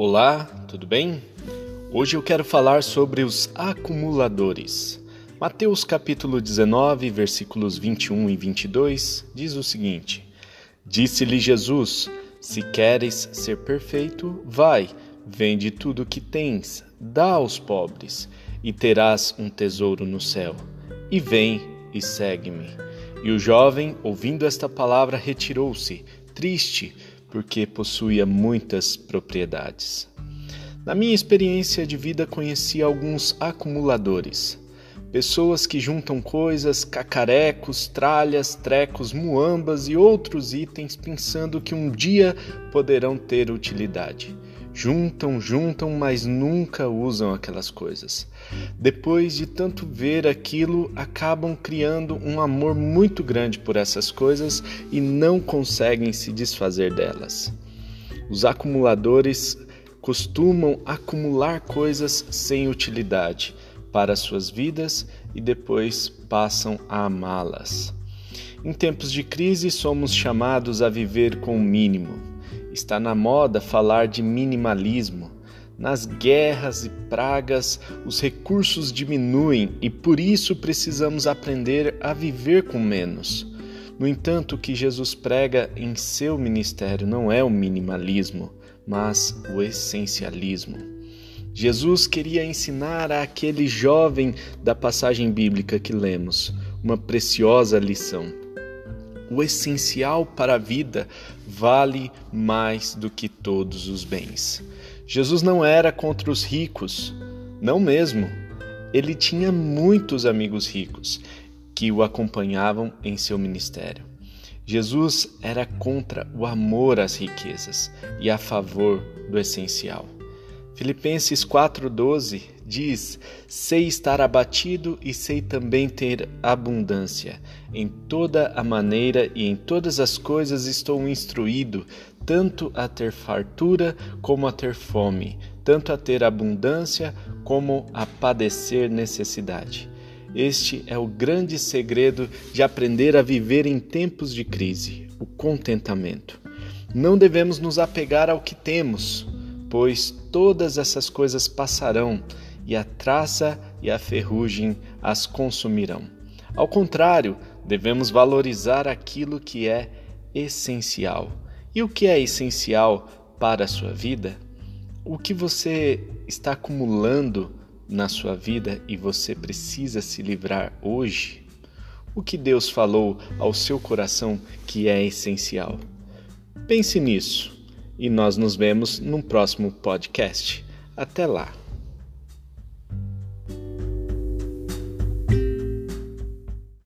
Olá, tudo bem? Hoje eu quero falar sobre os acumuladores. Mateus capítulo 19, versículos 21 e 22 diz o seguinte: Disse-lhe Jesus: Se queres ser perfeito, vai, vende tudo o que tens, dá aos pobres, e terás um tesouro no céu. E vem e segue-me. E o jovem, ouvindo esta palavra, retirou-se, triste, porque possuía muitas propriedades. Na minha experiência de vida, conheci alguns acumuladores. Pessoas que juntam coisas, cacarecos, tralhas, trecos, muambas e outros itens pensando que um dia poderão ter utilidade. Juntam, juntam, mas nunca usam aquelas coisas. Depois de tanto ver aquilo, acabam criando um amor muito grande por essas coisas e não conseguem se desfazer delas. Os acumuladores costumam acumular coisas sem utilidade para suas vidas e depois passam a amá-las. Em tempos de crise, somos chamados a viver com o mínimo Está na moda falar de minimalismo. Nas guerras e pragas, os recursos diminuem e por isso precisamos aprender a viver com menos. No entanto, o que Jesus prega em seu ministério não é o minimalismo, mas o essencialismo. Jesus queria ensinar àquele jovem da passagem bíblica que lemos uma preciosa lição o essencial para a vida vale mais do que todos os bens. Jesus não era contra os ricos, não mesmo. Ele tinha muitos amigos ricos que o acompanhavam em seu ministério. Jesus era contra o amor às riquezas e a favor do essencial. Filipenses 4,12 diz: Sei estar abatido e sei também ter abundância. Em toda a maneira e em todas as coisas estou instruído, tanto a ter fartura como a ter fome, tanto a ter abundância como a padecer necessidade. Este é o grande segredo de aprender a viver em tempos de crise: o contentamento. Não devemos nos apegar ao que temos pois todas essas coisas passarão, e a traça e a ferrugem as consumirão. Ao contrário, devemos valorizar aquilo que é essencial. E o que é essencial para a sua vida? O que você está acumulando na sua vida e você precisa se livrar hoje? O que Deus falou ao seu coração que é essencial? Pense nisso e nós nos vemos no próximo podcast. Até lá!